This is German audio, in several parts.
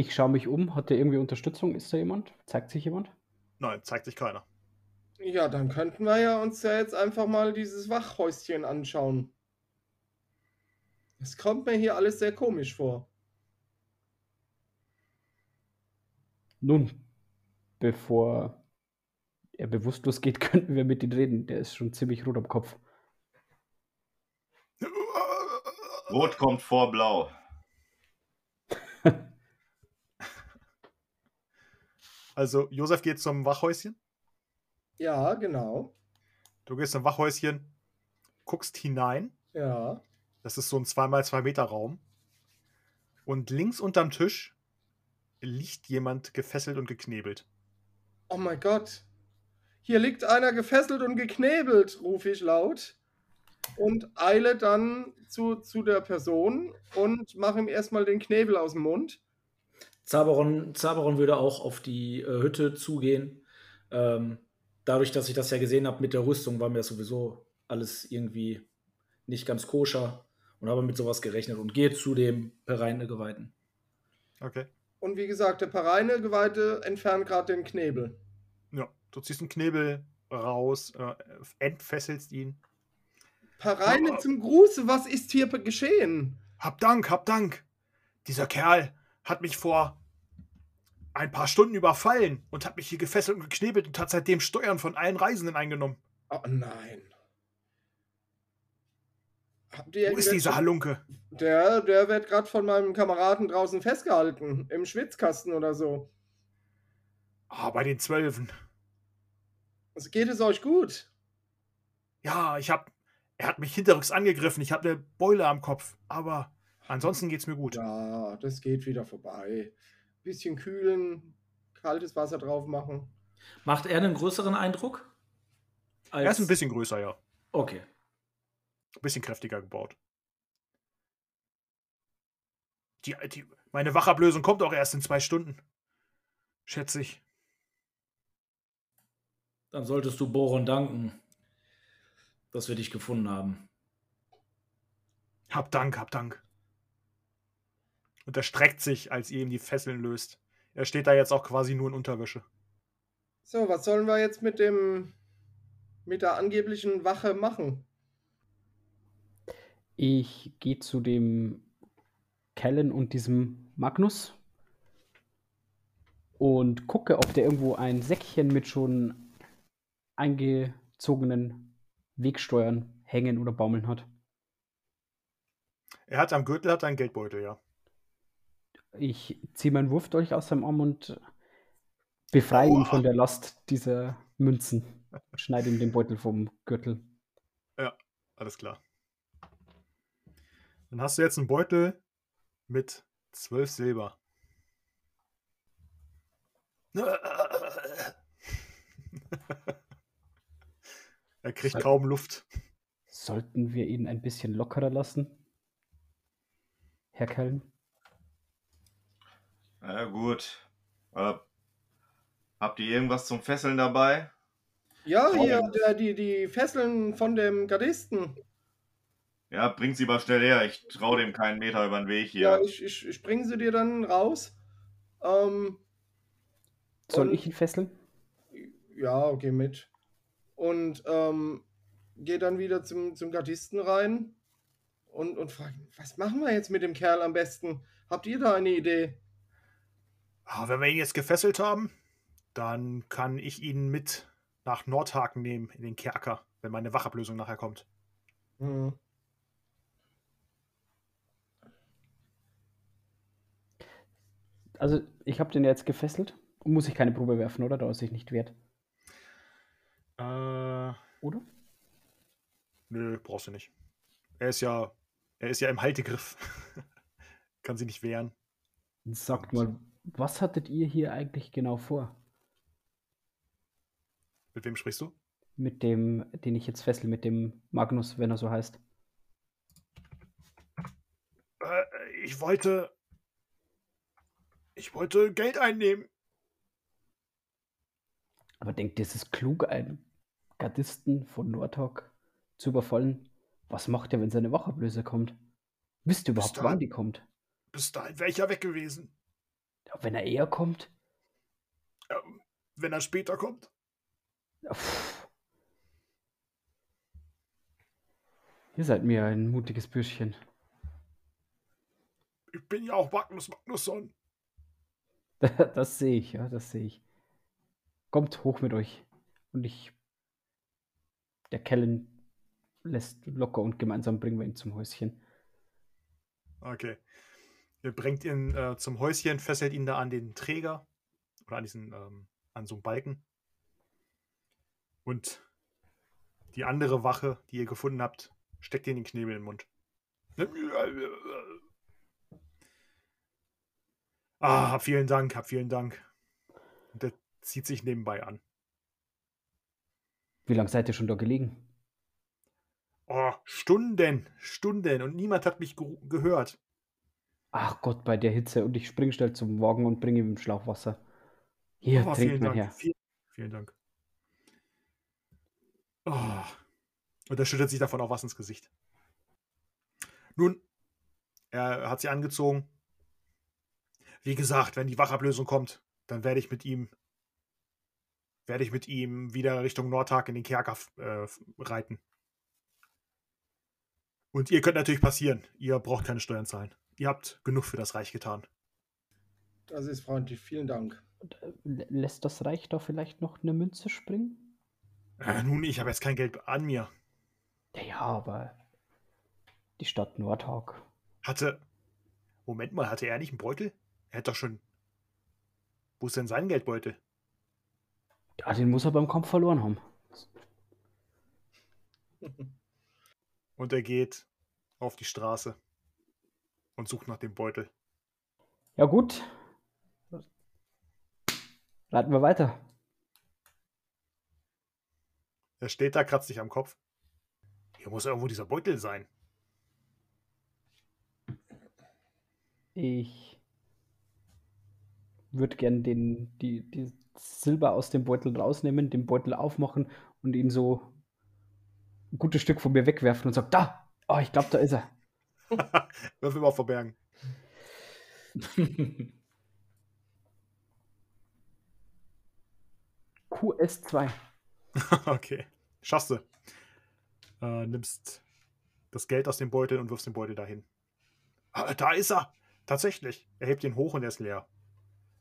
Ich schaue mich um. Hat der irgendwie Unterstützung? Ist da jemand? Zeigt sich jemand? Nein, zeigt sich keiner. Ja, dann könnten wir ja uns ja jetzt einfach mal dieses Wachhäuschen anschauen. Es kommt mir hier alles sehr komisch vor. Nun, bevor er bewusstlos geht, könnten wir mit ihm reden. Der ist schon ziemlich rot am Kopf. Rot kommt vor Blau. Also, Josef geht zum Wachhäuschen. Ja, genau. Du gehst zum Wachhäuschen, guckst hinein. Ja. Das ist so ein 2x2 Meter Raum. Und links unterm Tisch liegt jemand gefesselt und geknebelt. Oh mein Gott. Hier liegt einer gefesselt und geknebelt, rufe ich laut. Und eile dann zu, zu der Person und mache ihm erstmal den Knebel aus dem Mund. Zaberon, Zaberon würde auch auf die äh, Hütte zugehen. Ähm, dadurch, dass ich das ja gesehen habe mit der Rüstung, war mir das sowieso alles irgendwie nicht ganz koscher und habe mit sowas gerechnet und gehe zu dem Pereine-Geweihten. Okay. Und wie gesagt, der Pereine-Geweihte entfernt gerade den Knebel. Ja, du ziehst einen Knebel raus, äh, entfesselst ihn. Pereine zum Gruße, was ist hier geschehen? Hab Dank, hab Dank. Dieser Kerl hat mich vor ein paar Stunden überfallen und hat mich hier gefesselt und geknebelt und hat seitdem Steuern von allen Reisenden eingenommen. Oh nein. Wo ist dieser Halunke? Der, der wird gerade von meinem Kameraden draußen festgehalten. Im Schwitzkasten oder so. Ah, bei den Zwölfen. Also geht es euch gut? Ja, ich hab. Er hat mich hinterrücks angegriffen. Ich habe eine Beule am Kopf. Aber ansonsten geht's mir gut. Ja, das geht wieder vorbei. Bisschen kühlen, kaltes Wasser drauf machen. Macht er einen größeren Eindruck? Als... Er ist ein bisschen größer, ja. Okay. Ein bisschen kräftiger gebaut. Die, die, meine Wachablösung kommt auch erst in zwei Stunden. Schätze ich. Dann solltest du Boron danken, dass wir dich gefunden haben. Hab Dank, hab Dank. Und er streckt sich, als ihr ihm die Fesseln löst. Er steht da jetzt auch quasi nur in Unterwäsche. So, was sollen wir jetzt mit dem mit der angeblichen Wache machen? Ich gehe zu dem Kellen und diesem Magnus und gucke, ob der irgendwo ein Säckchen mit schon eingezogenen Wegsteuern hängen oder baumeln hat. Er hat am Gürtel hat einen Geldbeutel, ja. Ich ziehe meinen Wurfdolch aus seinem Arm und befreie ihn von der Last dieser Münzen. Schneide ihm den Beutel vom Gürtel. Alles klar. Dann hast du jetzt einen Beutel mit zwölf Silber. er kriegt Soll- kaum Luft. Sollten wir ihn ein bisschen lockerer lassen? Herr Kellen? Na gut. Äh, habt ihr irgendwas zum Fesseln dabei? Ja, Oh. hier, der, die, die Fesseln von dem Gardisten. Ja, bringt sie mal schnell her. Ich traue dem keinen Meter über den Weg Ja, hier. ich, ich, ich bringe sie dir dann raus. Ähm, Soll Und- ich ihn fesseln? ja, geh mit. Und ähm, geh dann wieder zum, zum Gardisten rein und, und frag, was machen wir jetzt mit dem Kerl am besten? Habt ihr da eine Idee? Ah, wenn wir ihn jetzt gefesselt haben, dann kann ich ihn mit nach Nordhaken nehmen, in den Kerker, wenn meine Wachablösung nachher kommt. Hm. Also, ich habe den jetzt gefesselt. Muss ich keine Probe werfen, oder? Da er sich nicht wehrt. Äh, Oder? nö, brauchst du nicht. Er ist ja, er ist ja im Haltegriff. kann sie nicht wehren. Sagt mal, was hattet ihr hier eigentlich genau vor? Mit wem sprichst du? Mit dem, den ich jetzt fessel, mit dem Magnus, wenn er so heißt. Äh, ich wollte. Ich wollte Geld einnehmen. Aber denkt ihr, es ist klug, einen Gardisten von Nordhawk zu überfallen? Was macht er, wenn seine Wachablöse kommt? Wisst ihr überhaupt, da- wann die kommt? Bis dahin wäre ich ja weg gewesen. Wenn er eher kommt? Ähm, wenn er später kommt. Pff. Ihr seid mir ein mutiges Bürschchen. Ich bin ja auch Magnus Magnusson. Das sehe ich, ja, das sehe ich. Kommt hoch mit euch. Und ich. Der Kellen lässt locker und gemeinsam bringen wir ihn zum Häuschen. Okay. Ihr bringt ihn äh, zum Häuschen, fesselt ihn da an den Träger oder an diesen, ähm, an so einen Balken. Und die andere Wache, die ihr gefunden habt, steckt ihr den Knebel in den Mund. Ah, vielen Dank, hab vielen Dank. Und der zieht sich nebenbei an. Wie lange seid ihr schon da gelegen? Oh, Stunden, Stunden und niemand hat mich ge gehört. Ach Gott, bei der Hitze und ich spring schnell zum Wagen und bringe ihm Schlauchwasser. Hier, Oh, vielen mal Dank. her. Vielen, vielen Dank. Oh. Und er schüttet sich davon auch was ins Gesicht. Nun, er hat sie angezogen. Wie gesagt, wenn die Wachablösung kommt, dann werde ich mit ihm werde ich mit ihm wieder Richtung Nordtag in den Kerker äh, reiten. Und ihr könnt natürlich passieren. Ihr braucht keine Steuern zahlen. Ihr habt genug für das Reich getan. Das ist freundlich. Vielen Dank. Lä- Lässt das Reich da vielleicht noch eine Münze springen? Äh, nun, ich habe jetzt kein Geld an mir. Ja, ja, aber die Stadt Nordhawk. Hatte. Moment mal, hatte er nicht einen Beutel? Er hätte doch schon. Wo ist denn sein Geldbeutel? Ja, den muss er beim Kampf verloren haben. Und er geht auf die Straße und sucht nach dem Beutel. Ja, gut. Reiten wir weiter. Er steht da, kratzt sich am Kopf. Hier muss irgendwo dieser Beutel sein. Ich würde gern den, die, die Silber aus dem Beutel rausnehmen, den Beutel aufmachen und ihn so ein gutes Stück von mir wegwerfen und sagen, da! Oh, ich glaube, da ist er. Würfel mal verbergen. QS2. okay. Schaffst du. Äh, nimmst das Geld aus dem Beutel und wirfst den Beutel dahin. Ah, da ist er. Tatsächlich. Er hebt ihn hoch und er ist leer.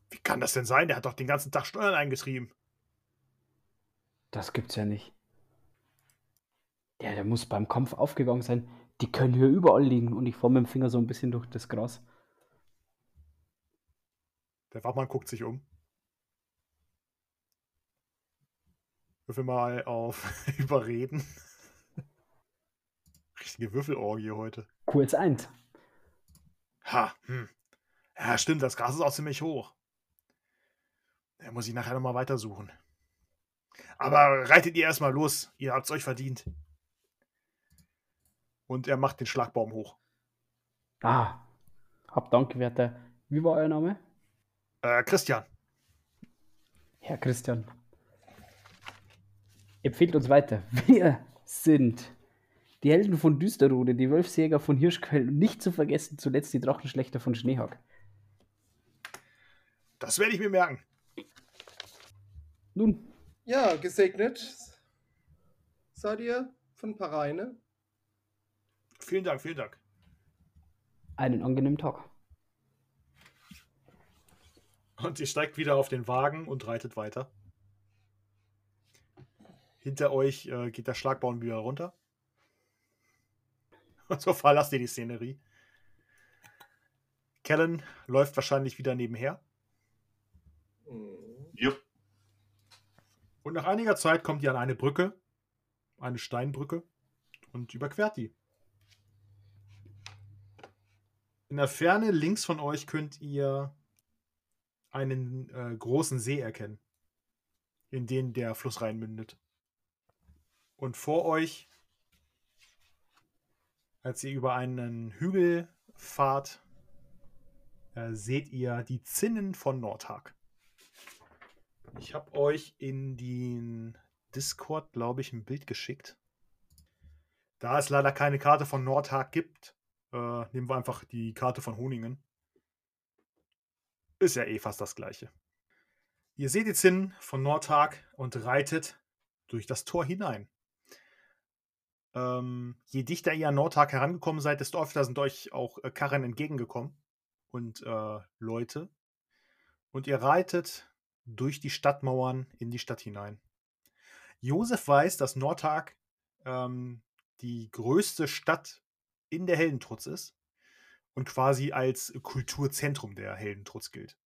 Wie kann das denn sein? Der hat doch den ganzen Tag Steuern eingetrieben. Das gibt's ja nicht. Ja, der muss beim Kampf aufgegangen sein. Die können hier überall liegen und ich fahre mit dem Finger so ein bisschen durch das Gras. Der Wachmann guckt sich um. Würfel mal auf Überreden. Richtige Würfelorgie heute. QS1. Ha, hm. Ja, stimmt, das Gras ist auch ziemlich hoch. Da muss ich nachher nochmal weitersuchen. Aber reitet ihr erstmal los. Ihr habt's euch verdient. Und er macht den Schlagbaum hoch. Ah, hab Dank, werter. Wie war euer Name? Äh, Christian. Herr Christian. Empfehlt uns weiter. Wir sind die Helden von Düsterrode, die Wölfsjäger von Hirschquell und nicht zu vergessen zuletzt die Drachenschlechter von Schneehawk. Das werde ich mir merken. Nun, Ja, gesegnet seid ihr von Pareine. Vielen Dank, vielen Dank. einen angenehmen Tag. Und ihr steigt wieder auf den Wagen und reitet weiter. Hinter euch äh, geht der Schlagbaum wieder runter. Und so verlasst ihr die Szenerie. Kellen läuft wahrscheinlich wieder nebenher. Mhm. Jupp. Und nach einiger Zeit kommt ihr an eine Brücke, eine Steinbrücke, und überquert die. In der Ferne links von euch könnt ihr einen äh, großen See erkennen, in den der Fluss reinmündet. Und vor euch, als ihr über einen Hügel fahrt, äh, seht ihr die Zinnen von Nordhag. Ich habe euch in den Discord, glaube ich, ein Bild geschickt. Da es leider keine Karte von Nordhag gibt, äh, nehmen wir einfach die Karte von Honingen. Ist ja eh fast das gleiche. Ihr seht jetzt hin von Nordhag und reitet durch das Tor hinein. Ähm, je dichter ihr an Nordhag herangekommen seid, desto öfter sind euch auch äh, Karren entgegengekommen und äh, Leute. Und ihr reitet durch die Stadtmauern in die Stadt hinein. Josef weiß, dass Nordhag ähm, die größte Stadt in der Heldentrutz ist und quasi als Kulturzentrum der Heldentrutz gilt.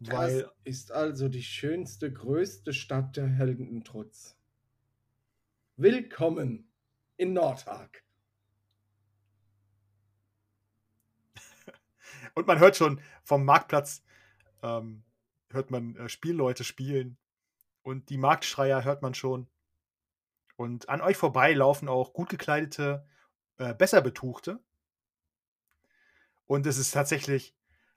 Das ist also die schönste, größte Stadt der Heldentrutz. Willkommen in Nordhag. Und man hört schon vom Marktplatz, ähm, hört man äh, Spielleute spielen. Und die Marktschreier hört man schon. Und an euch vorbei laufen auch gut gekleidete, äh, besser betuchte. Und es ist tatsächlich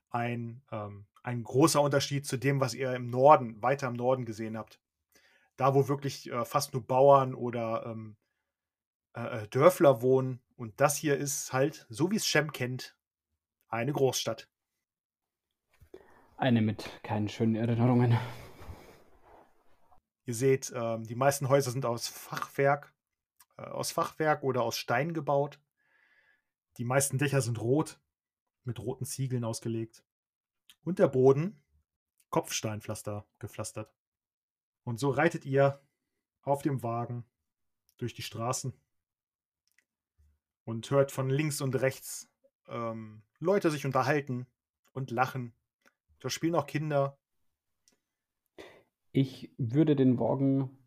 ein, ähm, ein großer Unterschied zu dem, was ihr im Norden, weiter im Norden gesehen habt. Da, wo wirklich äh, fast nur Bauern oder ähm, äh, äh Dörfler wohnen. Und das hier ist halt, so wie es Shem kennt, eine Großstadt. Eine mit keinen schönen Erinnerungen. Ihr seht, ähm, die meisten Häuser sind aus Fachwerk, äh, aus Fachwerk oder aus Stein gebaut. Die meisten Dächer sind rot, mit roten Ziegeln ausgelegt. Und der Boden Kopfsteinpflaster gepflastert. Und so reitet ihr auf dem Wagen durch die Straßen und hört von links und rechts ähm, Leute sich unterhalten und lachen. Da spielen auch Kinder. Ich würde den Wagen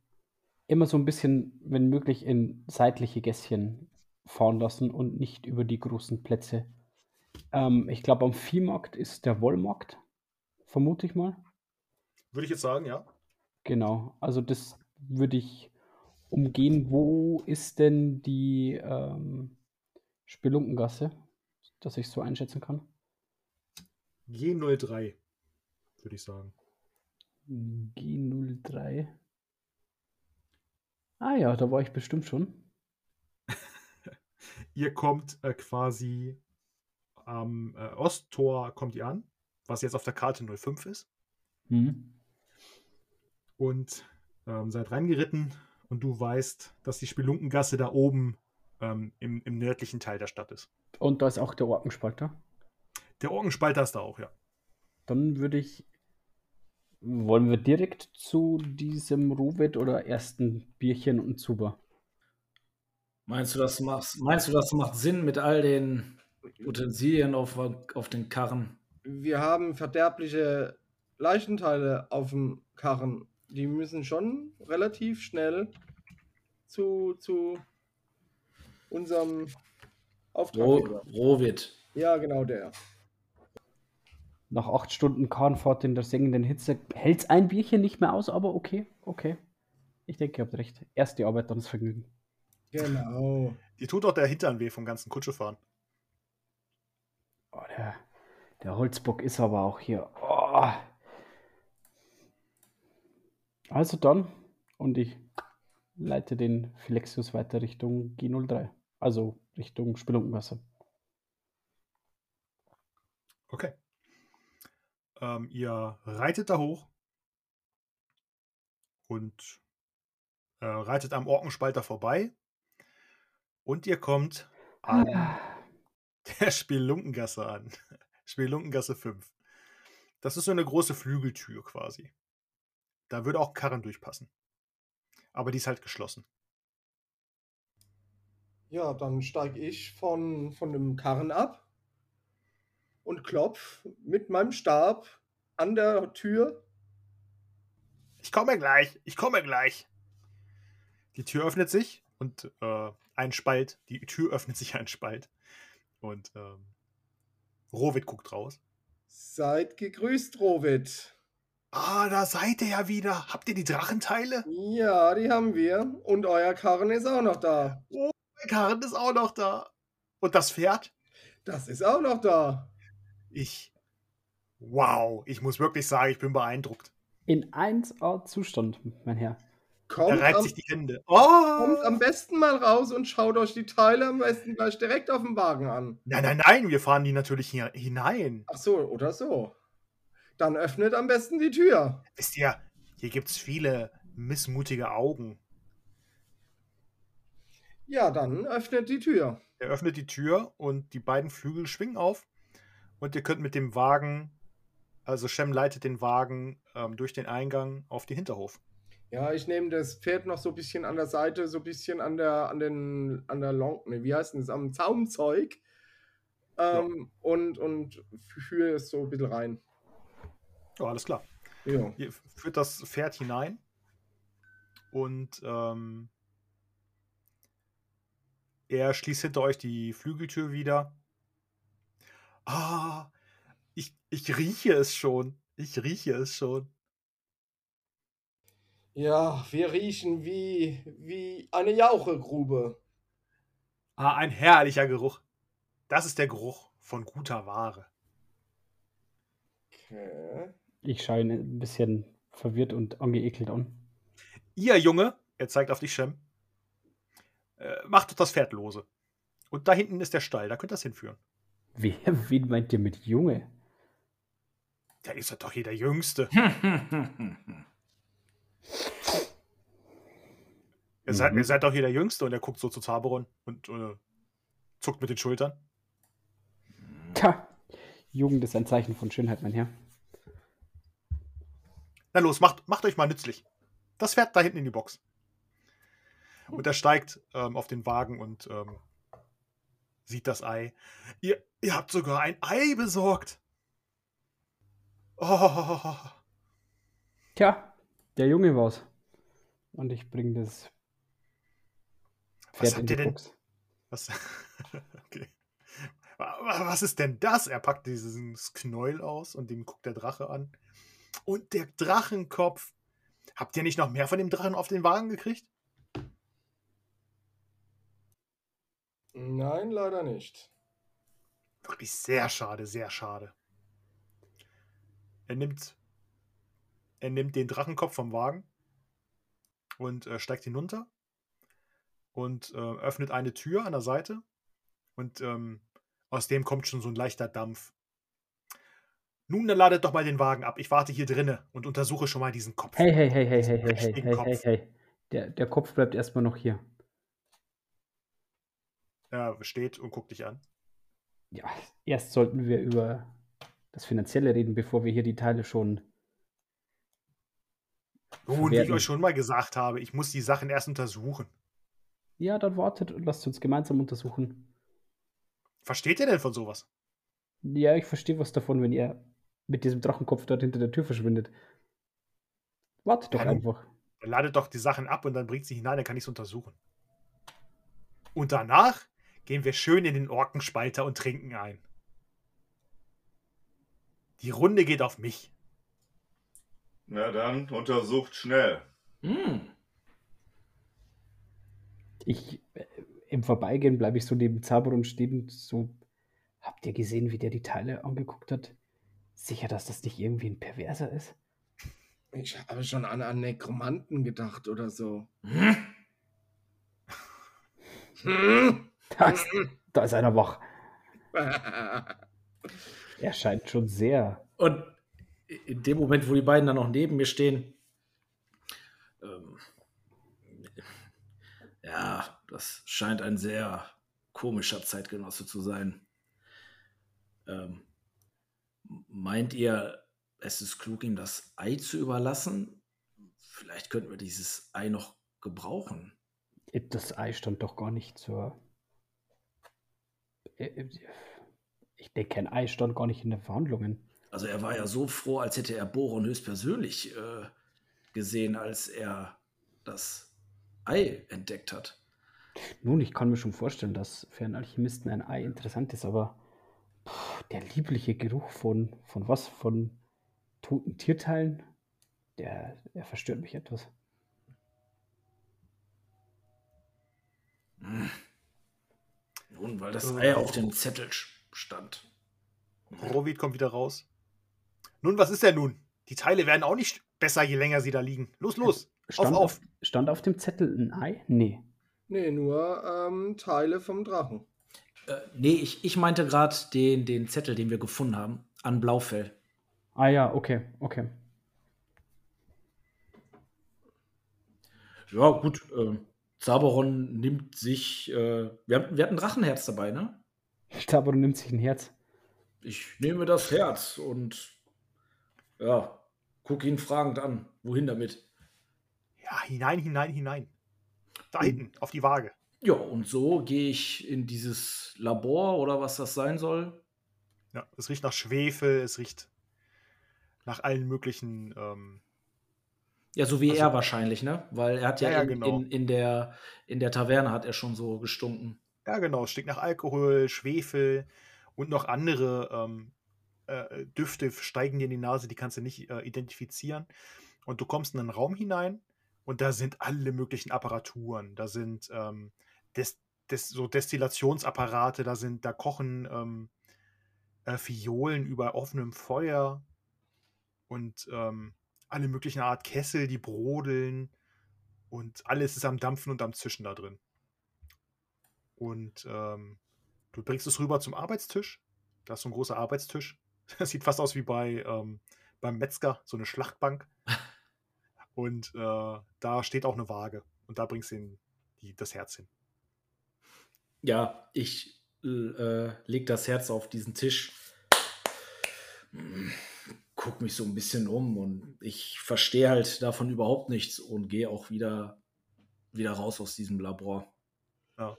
immer so ein bisschen, wenn möglich, in seitliche Gässchen fahren lassen und nicht über die großen Plätze. Ähm, ich glaube, am Viehmarkt ist der Wollmarkt, vermute ich mal. Würde ich jetzt sagen, ja. Genau, also das würde ich umgehen. Wo ist denn die ähm, Spelunkengasse, dass ich es so einschätzen kann? G03, würde ich sagen. G03. Ah ja, da war ich bestimmt schon. ihr kommt äh, quasi am äh, Osttor kommt ihr an, was jetzt auf der Karte 05 ist. Hm. Und ähm, seid reingeritten und du weißt, dass die Spelunkengasse da oben ähm, im, im nördlichen Teil der Stadt ist. Und da ist auch der Orkenspalter. Der Orkenspalter ist da auch, ja. Dann würde ich. Wollen wir direkt zu diesem Ruvet oder ersten Bierchen und Zuber? Meinst du, das macht, meinst du, das macht Sinn mit all den Utensilien auf, auf den Karren? Wir haben verderbliche Leichenteile auf dem Karren. Die müssen schon relativ schnell zu, zu unserem Auftraggeber. Rohwit. Ja, genau der. Nach acht Stunden Kahnfahrt in der sengenden Hitze hält ein Bierchen nicht mehr aus, aber okay, okay. Ich denke, ihr habt recht. Erst die Arbeit, dann das Vergnügen. Genau. Die tut auch der Hintern weh vom ganzen Kutschefahren. Oh, der, der Holzbock ist aber auch hier. Oh. Also dann, und ich leite den Philexius weiter Richtung G03. Also Richtung Spelunkengasse. Okay. Ähm, ihr reitet da hoch und äh, reitet am Orkenspalter vorbei und ihr kommt an der Spelunkengasse an. Spelunkengasse 5. Das ist so eine große Flügeltür quasi. Da würde auch Karren durchpassen. Aber die ist halt geschlossen. Ja, dann steige ich von, von dem Karren ab und klopf mit meinem Stab an der Tür. Ich komme gleich, ich komme gleich. Die Tür öffnet sich und äh, ein Spalt, die Tür öffnet sich ein Spalt. Und ähm, Rovid guckt raus. Seid gegrüßt, Rovid. Ah, da seid ihr ja wieder. Habt ihr die Drachenteile? Ja, die haben wir. Und euer Karren ist auch noch da. Oh, mein Karren ist auch noch da. Und das Pferd? Das ist auch noch da. Ich. Wow, ich muss wirklich sagen, ich bin beeindruckt. In 1A Zustand, mein Herr. Kommt er reibt am, sich die Hände. kommt Oh! am besten mal raus und schaut euch die Teile am besten gleich direkt auf dem Wagen an. Nein, nein, nein, wir fahren die natürlich hier hinein. Ach so, oder so. Dann öffnet am besten die Tür. Wisst ihr, hier gibt es viele missmutige Augen. Ja, dann öffnet die Tür. Er öffnet die Tür und die beiden Flügel schwingen auf. Und ihr könnt mit dem Wagen, also Shem leitet den Wagen ähm, durch den Eingang auf den Hinterhof. Ja, ich nehme das Pferd noch so ein bisschen an der Seite, so ein bisschen an der, an den, an der Long, ne, wie heißt denn das, am Zaumzeug. Ähm, und, und führe es so ein bisschen rein. Ja, alles klar. Ja. Ihr führt das Pferd hinein und ähm, er schließt hinter euch die Flügeltür wieder. Ah, ich, ich rieche es schon. Ich rieche es schon. Ja, wir riechen wie, wie eine Jauchegrube. Ah, ein herrlicher Geruch. Das ist der Geruch von guter Ware. Okay. Ich schaue ihn ein bisschen verwirrt und angeekelt an. Ihr Junge, er zeigt auf dich, Shem, äh, macht doch das Pferd lose. Und da hinten ist der Stall, da könnt ihr das hinführen. Wer, wen meint ihr mit Junge? Der ist doch hier der Jüngste. Ihr, seid, Mhm. ihr seid doch hier der Jüngste und er guckt so zu Zaberon und äh, zuckt mit den Schultern. Tja, Jugend ist ein Zeichen von Schönheit, mein Herr. Na los, macht, macht euch mal nützlich. Das Pferd da hinten in die Box. Und er steigt ähm, auf den Wagen und ähm, sieht das Ei. Ihr, ihr habt sogar ein Ei besorgt. Oh, Tja, der Junge war's. Und ich bringe das was Pferd in habt ihr denn? Box. Was, okay. Wa- wa- Was ist denn das? Er packt dieses Knäuel aus und dem guckt der Drache an. Und der Drachenkopf. Habt ihr nicht noch mehr von dem Drachen auf den Wagen gekriegt? Nein, leider nicht. Wirklich sehr schade, sehr schade. Er nimmt, er nimmt den Drachenkopf vom Wagen und äh, steigt hinunter und äh, öffnet eine Tür an der Seite und ähm, aus dem kommt schon so ein leichter Dampf. Nun, dann ladet doch mal den Wagen ab. Ich warte hier drinne und untersuche schon mal diesen Kopf. Hey, hey, hey, hey, hey, hey, hey, hey, hey, hey. Der, der Kopf bleibt erstmal noch hier. Er steht und guckt dich an. Ja, erst sollten wir über das Finanzielle reden, bevor wir hier die Teile schon. Nun, wie ich euch schon mal gesagt habe, ich muss die Sachen erst untersuchen. Ja, dann wartet und lasst uns gemeinsam untersuchen. Versteht ihr denn von sowas? Ja, ich verstehe was davon, wenn ihr mit diesem Drachenkopf dort hinter der Tür verschwindet. Wartet doch Ja, einfach. Ladet doch die Sachen ab und dann bringt sie hinein, dann kann ich es untersuchen. Und danach gehen wir schön in den Orkenspalter und trinken ein. Die Runde geht auf mich. Na dann, untersucht schnell. Hm. Ich, äh, im Vorbeigehen bleibe ich so neben Zaberon stehen, so, habt ihr gesehen, wie der die Teile angeguckt hat? Sicher, dass das nicht irgendwie ein Perverser ist? Ich habe schon an einen Nekromanten gedacht oder so. Hm. Hm? Da ist, da ist einer wach. Er scheint schon sehr. Und in dem Moment, wo die beiden dann noch neben mir stehen, ähm, ja, das scheint ein sehr komischer Zeitgenosse zu sein. Ähm, meint ihr, es ist klug, ihm das Ei zu überlassen? Vielleicht könnten wir dieses Ei noch gebrauchen. Das Ei stand doch gar nicht zur. Äh, Ich denke, ein Ei stand gar nicht in den Verhandlungen. Also er war ja so froh, als hätte er Boron höchstpersönlich äh, gesehen, als er das Ei entdeckt hat. Nun, ich kann mir schon vorstellen, dass für einen Alchemisten ein Ei interessant ist, aber pff, der liebliche Geruch von, von was? Von toten Tierteilen, der, der verstört mich etwas. Hm. Weil das Äh. Ei auf dem Zettel stand. Rovid kommt wieder raus. Nun, was ist denn nun? Die Teile werden auch nicht besser, je länger sie da liegen. Los, los. Stand auf, auf. Stand auf dem Zettel ein Ei? Nee. Nee, nur ähm, Teile vom Drachen. Äh, nee, ich, ich meinte gerade den, den Zettel, den wir gefunden haben, an Blaufell. Ah ja, okay, okay. Ja, gut. Äh, Zaberon nimmt sich. Äh, wir, hatten, wir hatten Drachenherz dabei, ne? Zaberon nimmt sich ein Herz. Ich nehme das Herz und ja, gucke ihn fragend an. Wohin damit? Ja, hinein, hinein, hinein. Da hinten, auf die Waage. Ja, und so gehe ich in dieses Labor oder was das sein soll. Ja, es riecht nach Schwefel, es riecht nach allen möglichen. Ähm, ja, so wie also, er wahrscheinlich, ne? Weil er hat ja, Ja, in, genau. in, in, der, in der Taverne hat er schon so gestunken. ja, genau, stinkt nach Alkohol, Schwefel und noch andere ähm, äh, Düfte steigen dir in die Nase, die kannst du nicht äh, identifizieren. Und du kommst in einen Raum hinein und da sind alle möglichen Apparaturen. Da sind ähm, Des, Des, so Destillationsapparate, da sind, da kochen ähm, äh, Fiolen über offenem Feuer und ähm, alle möglichen Art Kessel, die brodeln und alles ist am Dampfen und am Zischen da drin. Und ähm, du bringst es rüber zum Arbeitstisch. Da ist so ein großer Arbeitstisch. Das sieht fast aus wie bei ähm, beim Metzger, so eine Schlachtbank. Und äh, da steht auch eine Waage. Und da bringst du ihn, die, das Herz hin. Ja, ich äh, leg das Herz auf diesen Tisch. Guck mich so ein bisschen um und ich verstehe halt davon überhaupt nichts und gehe auch wieder, wieder raus aus diesem Labor. Ja,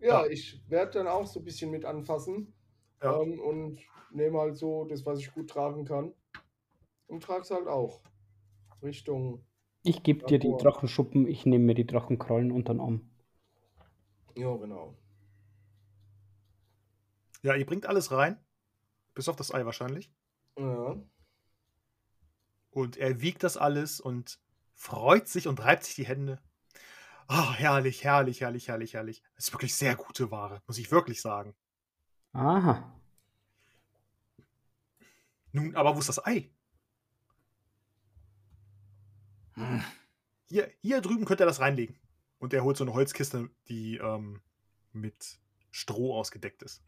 Ja. ich werde dann auch so ein bisschen mit anfassen Ja. ähm, und nehme halt so das, was ich gut tragen kann. Und trage es halt auch. Richtung, Ich gebe dir die. Drachenschuppen, ich nehme mir die Drachenkrollen unter den Arm. ja genau. Ja, ihr bringt alles rein. Bis auf das Ei wahrscheinlich. Ja. Und er wiegt das alles und freut sich und reibt sich die Hände. Ah, herrlich, herrlich, herrlich, herrlich, herrlich. Das ist wirklich sehr gute Ware, muss ich wirklich sagen. Aha. Nun, aber wo ist das Ei? Hm. Hier, hier drüben könnt ihr das reinlegen. Und er holt so eine Holzkiste, die ähm, mit Stroh ausgedeckt ist.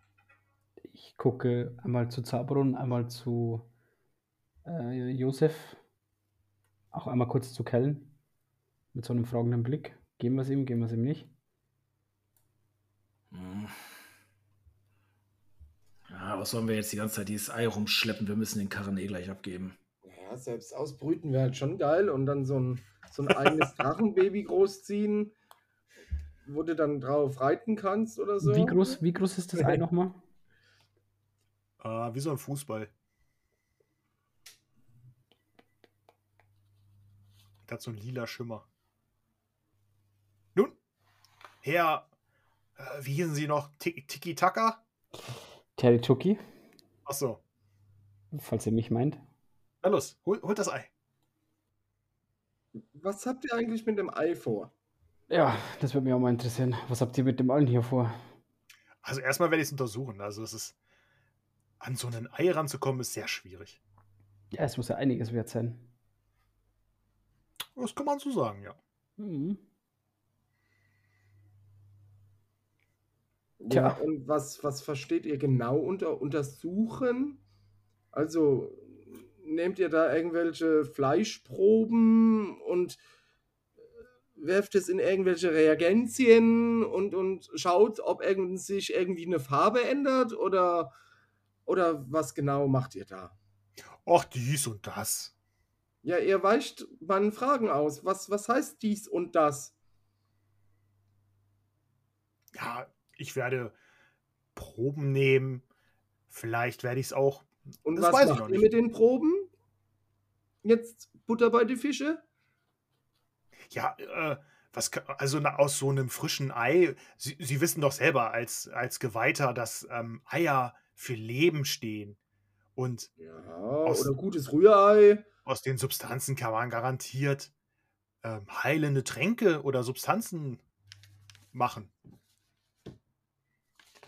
Ich gucke einmal zu Zaberon, einmal zu äh, Josef, auch einmal kurz zu Kellen. Mit so einem fragenden Blick. Geben wir es ihm, geben wir es ihm nicht? Hm. Ja, was sollen wir jetzt die ganze Zeit dieses Ei rumschleppen? Wir müssen den Karren eh gleich abgeben. Ja, selbst ausbrüten wäre halt schon geil und dann so ein, so ein eigenes Drachenbaby großziehen, wo du dann drauf reiten kannst oder so. Wie, groß, wie groß ist das Ei nochmal? Äh, wie so ein Fußball. Der hat so einen lila Schimmer. Nun, Herr, äh, wie hießen Sie noch? Ti- Tiki Taka? Terry Chucky, Achso. falls ihr mich meint. Na los, hol, holt das Ei. Was habt ihr eigentlich mit dem Ei vor? Ja, das würde mich auch mal interessieren. Was habt ihr mit dem allen hier vor? Also erstmal werde ich es untersuchen. Also es ist an so ein Ei ranzukommen, ist sehr schwierig. Ja, es muss ja einiges wert sein. Das kann man so sagen, ja. Mhm. Ja, Tja. und was, was versteht ihr genau unter untersuchen? Also nehmt ihr da irgendwelche Fleischproben und äh, werft es in irgendwelche Reagenzien und, und schaut, ob irgend sich irgendwie eine Farbe ändert oder, oder was genau macht ihr da? Och, dies und das. Ja, ihr weicht meinen Fragen aus. Was, was heißt dies und das? Ja, ich werde Proben nehmen. Vielleicht werde ich es auch. Und Das was weiß ich macht ihr mit den Proben? Jetzt Butter bei die Fische? Ja, äh, was, also aus so einem frischen Ei. Sie, Sie wissen doch selber als, als Geweihter, dass ähm, Eier für Leben stehen. Und Ja, Aus- oder gutes Rührei. aus den Substanzen kann man garantiert ähm, heilende Tränke oder Substanzen machen.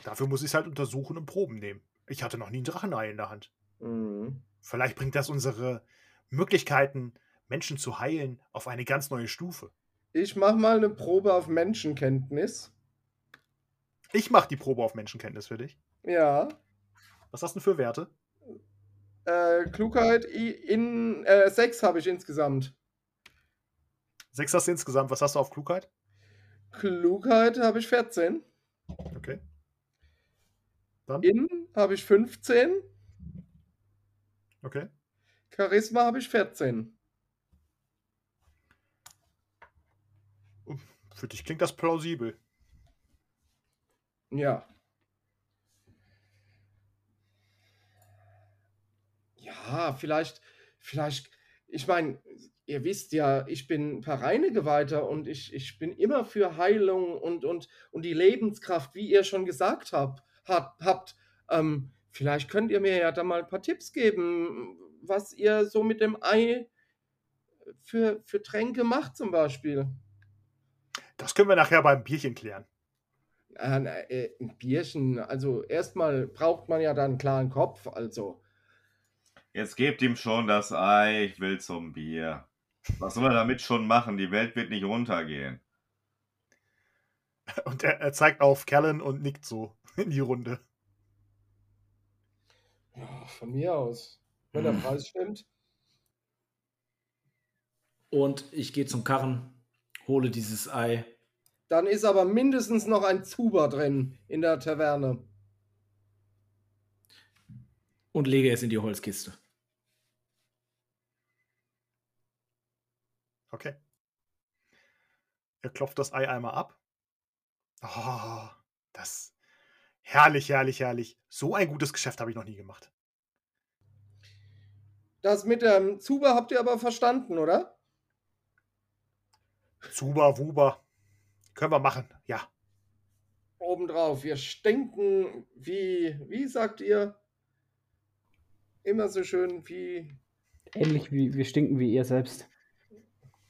Dafür muss ich es halt untersuchen und Proben nehmen. Ich hatte noch nie ein Drachenei in der Hand. Mhm. Vielleicht bringt das unsere Möglichkeiten, Menschen zu heilen, auf eine ganz neue Stufe. Ich mache mal eine Probe auf Menschenkenntnis. Ich mache die Probe auf Menschenkenntnis für dich. Ja. Was hast du denn für Werte? Äh, Klugheit in äh, sechs habe ich insgesamt. Sechs hast du insgesamt. Was hast du auf Klugheit? Klugheit habe ich 14. Okay. Dann? In habe ich 15. Okay. Charisma habe ich 14. Für dich klingt das plausibel. Ja. Ja, vielleicht, vielleicht, ich meine, ihr wisst ja, ich bin Vereinegeweihter und ich, ich bin immer für Heilung und, und, und die Lebenskraft, wie ihr schon gesagt habt. Habt. Ähm, vielleicht könnt ihr mir ja da mal ein paar Tipps geben, was ihr so mit dem Ei für, für Tränke macht zum Beispiel. Das können wir nachher beim Bierchen klären. Na, äh, ein Bierchen, also erstmal braucht man ja dann einen klaren Kopf, also. Jetzt gebt ihm schon das Ei, ich will zum Bier. Was soll er damit schon machen? Die Welt wird nicht runtergehen. Und er, er zeigt auf Callan und nickt so in die Runde. Ja, von mir aus. Wenn der Hm. Preis stimmt. Und ich gehe zum Karren, hole dieses Ei. Dann ist aber mindestens noch ein Zuber drin in der Taverne. und lege es in die Holzkiste. Okay. Er klopft das Ei einmal ab. Oh, das. Herrlich, herrlich, herrlich. So ein gutes Geschäft habe ich noch nie gemacht. Das mit dem Zuber habt ihr aber verstanden, oder? Zuber, Wuber. Können wir machen, ja. Obendrauf. Wir stinken wie, wie sagt ihr? Immer so schön wie, Ähnlich wie wir stinken wie ihr selbst.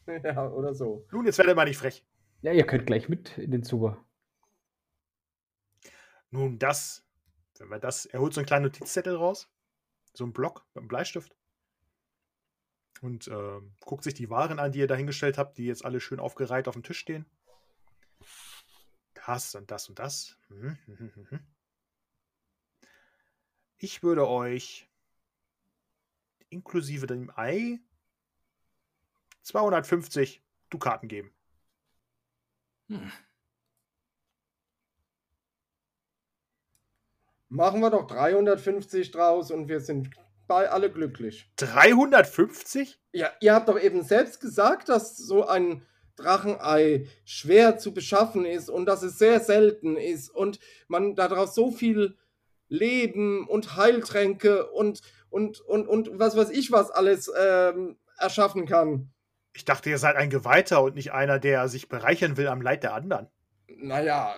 ja, oder so. Nun, jetzt werdet mal nicht frech. Ja, ihr könnt gleich mit in den Zuber. Nun, das. Wenn wir das. Er holt so einen kleinen Notizzettel raus. So einen Block mit einem Bleistift. Und ähm, guckt sich die Waren an, die ihr dahingestellt habt, die jetzt alle schön aufgereiht auf dem Tisch stehen. Das und das und das. Mhm, mhm, mhm. Ich würde euch inklusive dem Ei 250 Dukaten geben. Hm. Machen wir doch 350 draus und wir sind bei alle glücklich. 350? Ja, ihr habt doch eben selbst gesagt, dass so ein Drachenei schwer zu beschaffen ist und dass es sehr selten ist und man daraus so viel Leben und Heiltränke und, und, und, und was weiß ich was alles ähm, erschaffen kann. Ich dachte, ihr seid ein Geweihter und nicht einer, der sich bereichern will am Leid der anderen. Naja,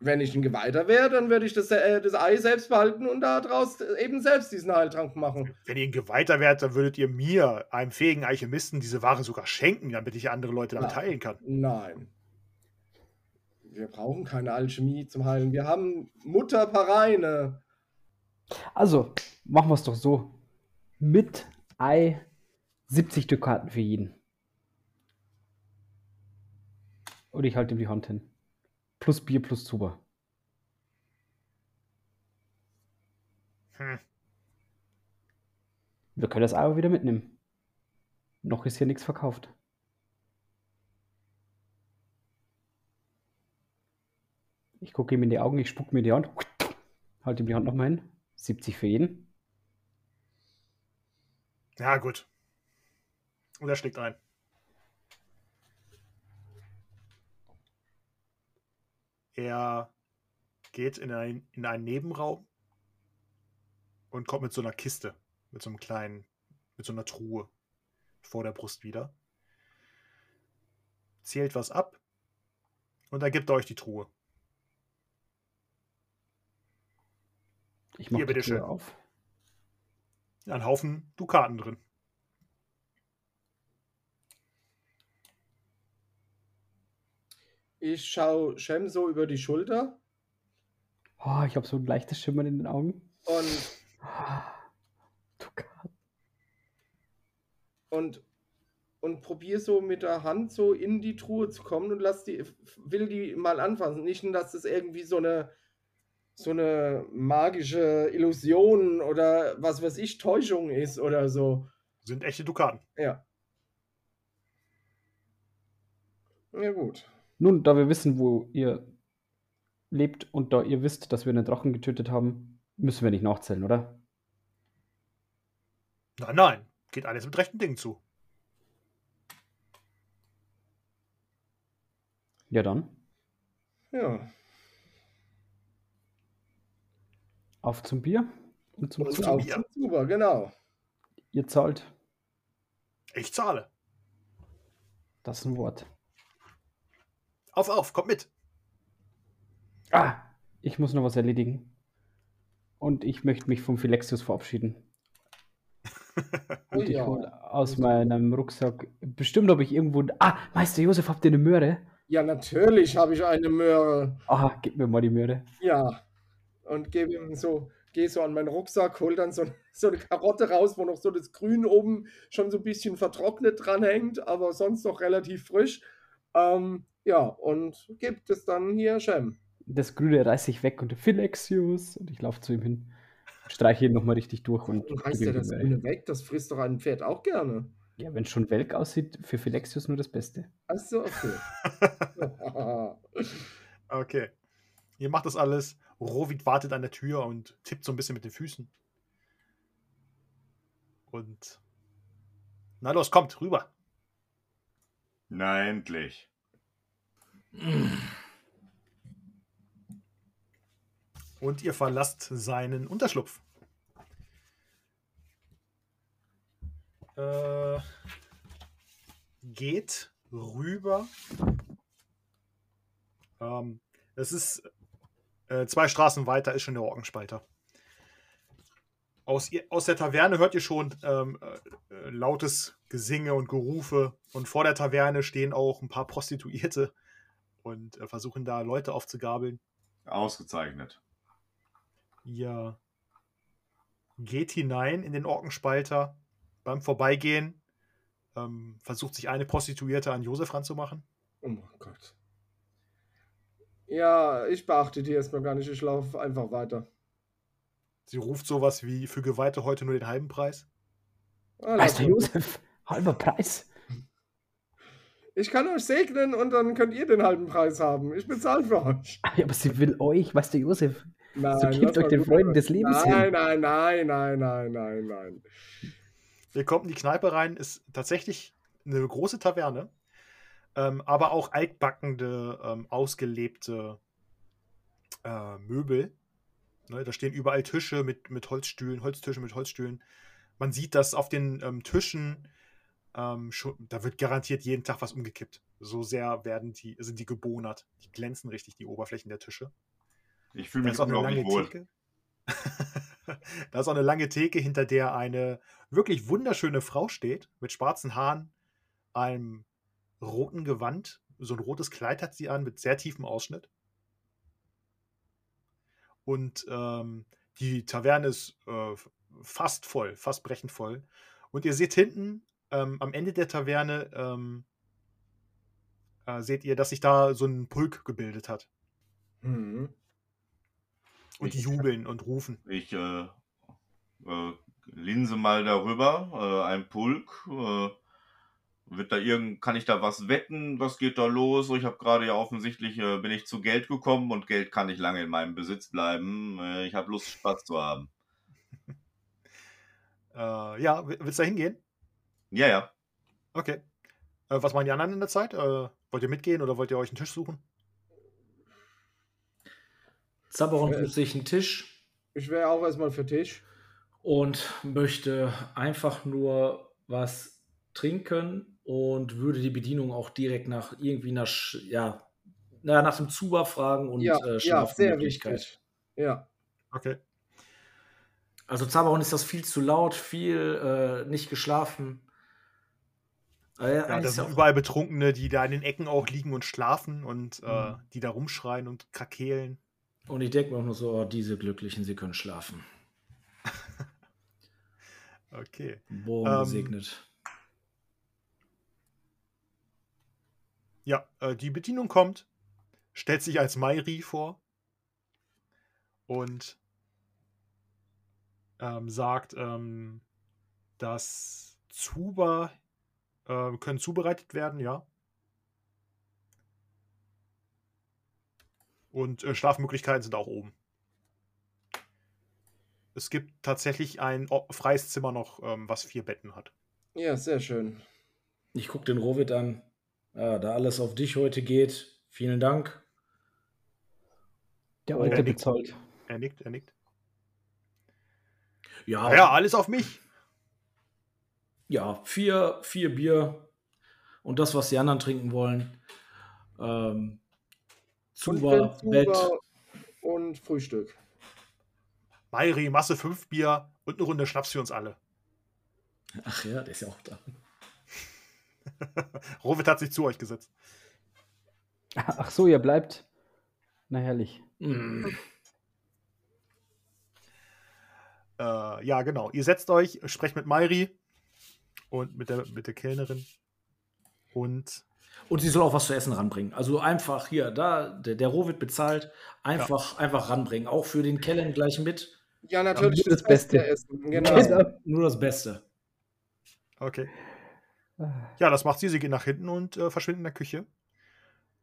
wenn ich ein Geweihter wäre, dann würde ich das, äh, das Ei selbst behalten und daraus eben selbst diesen Heiltrank machen. Wenn ihr ein Geweihter wärt, dann würdet ihr mir, einem fähigen Alchemisten, diese Ware sogar schenken, damit ich andere Leute damit Ja. teilen kann. Nein. Wir brauchen keine Alchemie zum Heilen. Wir haben Mutter Pareine. Also, machen wir es doch so. Mit Ei 70 Dukaten für jeden. Und ich halte ihm die Hand hin. Plus Bier plus Zuber. Hm. Wir können das auch wieder mitnehmen. Noch ist hier nichts verkauft. Ich gucke ihm in die Augen, ich spuck mir die Hand. Halte ihm die Hand nochmal hin. 70 für jeden. Ja, gut. Und er schlägt ein. Er geht in, ein, in einen Nebenraum und kommt mit so einer Kiste, mit so einem kleinen, mit so einer Truhe vor der Brust wieder. Zählt was ab und dann gibt er euch die Truhe. Ich mache Hier, die bitteschön. Tür auf. Ein Haufen Dukaten drin. Ich schaue Shem so über die Schulter Oh, ich habe so ein leichtes Schimmern in den Augen. und Dukaten. und, und probiere so mit der Hand so in die Truhe zu kommen und lass die, will die mal anfassen. Nicht, nur, dass das irgendwie so eine, so eine magische Illusion oder was weiß ich, Täuschung ist oder so. Sind echte Dukaten. Ja. Ja, gut. Nun, da wir wissen, wo ihr lebt und da ihr wisst, dass wir einen Drachen getötet haben, müssen wir nicht nachzählen, oder? Nein, nein. Geht alles mit rechten Dingen zu. Ja, dann. Ja. Auf zum Bier und zum Und Zug. auf Bier. zum Zuber, genau. Ihr zahlt. Ich zahle. Das ist ein Wort. Auf, auf, kommt mit. Ah, ich muss noch was erledigen. Und ich möchte mich vom Philexius verabschieden. Und ich hole aus meinem Rucksack. Bestimmt habe ich irgendwo. Ah, Meister Josef, habt ihr eine Möhre? Ja, natürlich habe ich eine Möhre. Aha, gib mir mal die Möhre. Ja. Und gebe ihm so, gehe so an meinen Rucksack, hol dann so, so eine Karotte raus, wo noch so das Grün oben schon so ein bisschen vertrocknet dran hängt, aber sonst noch relativ frisch. Ähm, ja, und gibt es dann hier Shem. Das Grüne reiße ich weg und Philexius. Und ich laufe zu ihm hin. Streiche ihn nochmal richtig durch und Und reißt er die das. Grüne weg? Das frisst doch ein Pferd auch gerne. Ja, wenn schon welk aussieht, für Philexius nur das Beste. Achso, okay. okay. Ihr macht das alles. Rovid wartet an der Tür und tippt so ein bisschen mit den Füßen. Und. Na los, kommt, rüber. Na, endlich. Und ihr verlasst seinen Unterschlupf. Äh, geht rüber. Ähm, es ist äh, zwei Straßen weiter, ist schon der Orkenspalter. Aus, aus der Taverne hört ihr schon ähm, äh, äh, lautes Gesinge und Gerufe. Und vor der Taverne stehen auch ein paar Prostituierte und äh, versuchen da Leute aufzugabeln. Ausgezeichnet. Ihr geht hinein in den Orkenspalter. Beim Vorbeigehen ähm, versucht sich eine Prostituierte an Josef ranzumachen. Oh mein Gott. Ja, ich beachte die erstmal gar nicht. Ich laufe einfach weiter. Sie ruft sowas wie für Geweihte heute nur den halben Preis. Ah, Meister. Josef, halber Preis. Ich kann euch segnen und dann könnt ihr den halben Preis haben. Ich bezahle für euch. Ja, aber sie will euch, Meister Josef. Nein, So gebt lass euch den sein. des Lebens nein, hin. Nein, nein, nein, nein, nein, nein. Ihr kommt in die Kneipe rein, ist tatsächlich eine große Taverne, ähm, aber auch altbackende, ähm, ausgelebte äh, Möbel. Ne, da stehen überall Tische mit, mit Holzstühlen, Holztische mit Holzstühlen. Man sieht, dass auf den ähm, Tischen ähm, schon, da wird garantiert jeden Tag was umgekippt. So sehr werden die, sind die gebonert. Die glänzen richtig, die Oberflächen der Tische. Ich fühle mich ist auch eine lange unglaublich wohl. Theke. da ist auch eine lange Theke, hinter der eine wirklich wunderschöne Frau steht, mit schwarzen Haaren, einem roten Gewand. So ein rotes Kleid hat sie an, mit sehr tiefem Ausschnitt. Und ähm, die Taverne ist äh, fast voll, fast brechend voll. Und ihr seht hinten ähm, am Ende der Taverne, ähm, äh, seht ihr, dass sich da so ein Pulk gebildet hat. Mhm. Und die Ich- jubeln und rufen. Ich äh, äh, linse mal darüber, äh, ein Pulk. Äh, wird da irgend, kann ich da was wetten? Was geht da los? Ich habe gerade ja offensichtlich äh, bin ich zu Geld gekommen und Geld kann nicht lange in meinem Besitz bleiben. Ich habe Lust, Spaß zu haben. Ja, wi- willst du da hingehen? Ja, ja. Okay. Äh, was machen die anderen in der Zeit? Äh, wollt ihr mitgehen oder wollt ihr euch einen Tisch suchen? Zaberon Äh, sucht sich einen Tisch Ich wäre auch erstmal für Tisch. und möchte einfach nur was trinken und würde die Bedienung auch direkt nach irgendwie nach, Sch- ja, na, nach dem Zuber fragen und ja, äh, ja, sehr Schlafmöglichkeit. wichtig. Ja. Okay. Also Zaberon ist das viel zu laut, viel äh, nicht geschlafen. Ah, ja, ja, das sind überall Betrunkene, die da in den Ecken auch liegen und schlafen und äh, mhm. äh, die da rumschreien und krakeelen. Und ich denke mir auch nur so, oh, diese Glücklichen, sie können schlafen. okay. Boah, ähm, gesegnet. Ja, äh, die Bedienung kommt, stellt sich als Mairi vor und ähm, sagt, ähm, dass Zuba äh, können zubereitet werden, ja. Und äh, Schlafmöglichkeiten sind auch oben. Es gibt tatsächlich ein freies Zimmer noch, ähm, was vier Betten hat. Ja, sehr schön. Ich gucke den Rovid an. Ja, da alles auf dich heute geht, vielen Dank. Der Oh, Alte er nickt. bezahlt. Er nickt, er nickt. Ja, Ja, alles auf mich. Ja vier, vier Bier und das, was die anderen trinken wollen. Ähm, Zuber, den Bett. Zuber und Frühstück. Mairi, Masse fünf Bier und eine Runde Schnaps für uns alle. Ach ja, der ist ja auch da. Rovid hat sich zu euch gesetzt. Ach so, ihr bleibt. Na herrlich. Mm. Äh, ja, genau. Ihr setzt euch, sprecht mit Mairi und mit der, mit der Kellnerin. Und Und sie soll auch was zu essen ranbringen. Also einfach hier, da, der, der Rovid bezahlt, einfach, einfach ranbringen. Auch für den Kellen gleich mit. Ja, natürlich nur das Beste. Essen. Genau. Genau. Nur das Beste. okay. Ja, das macht sie. Sie geht nach hinten und äh, verschwindet in der Küche.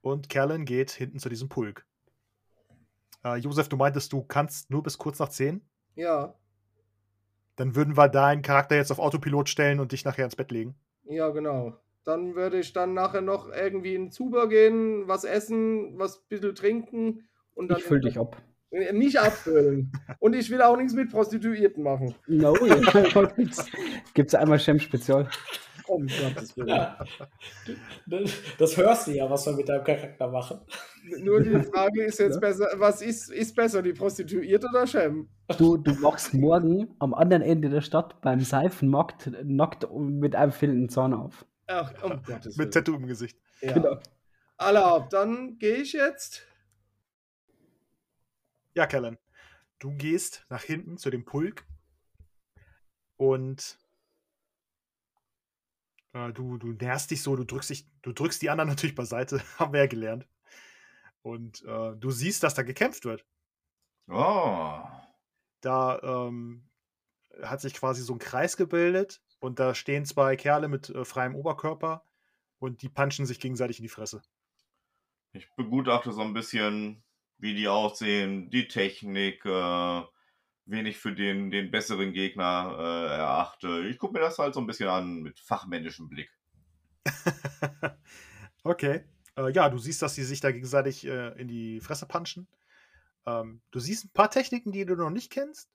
Und Kerlin geht hinten zu diesem Pulk. Äh, Josef, du meintest, du kannst nur bis kurz nach 10. Ja, Dann würden wir deinen Charakter jetzt auf Autopilot stellen und dich nachher ins Bett legen. ja, genau. Dann würde ich dann nachher noch irgendwie in den Zuber gehen, was essen, was ein bisschen trinken und dann Ich füll dich ab. Äh, nicht abfüllen. und ich will auch nichts mit Prostituierten machen. No, gibt's, gibt's einmal Schem-Spezial. Um Gottes Willen. Das hörst du ja, was wir mit deinem Charakter machen. Nur die Frage ist jetzt Ja. besser, was ist, ist besser, die Prostituierte oder Shem? Du, du machst morgen am anderen Ende der Stadt beim Seifenmarkt nackt mit einem fehlenden Zahn auf. Ach, um Gottes Mit Willen. Tattoo im Gesicht. Ja. Genau. Allerhaupt, dann gehe ich jetzt. Ja, Kellen. Du gehst nach hinten zu dem Pulk und du, du näherst dich so, du drückst dich, du drückst die anderen natürlich beiseite, haben wir ja gelernt. Und äh, du siehst, dass da gekämpft wird. Oh. Da ähm, hat sich quasi so ein Kreis gebildet und da stehen zwei Kerle mit äh, freiem Oberkörper und die punchen sich gegenseitig in die Fresse. Ich begutachte so ein bisschen, wie die aussehen, die Technik, äh, wen ich für den, den besseren Gegner äh, erachte. Ich gucke mir das halt so ein bisschen an mit fachmännischem Blick. okay. Äh, ja, du siehst, dass sie sich da gegenseitig äh, in die Fresse punchen. Ähm, du siehst ein paar Techniken, die du noch nicht kennst,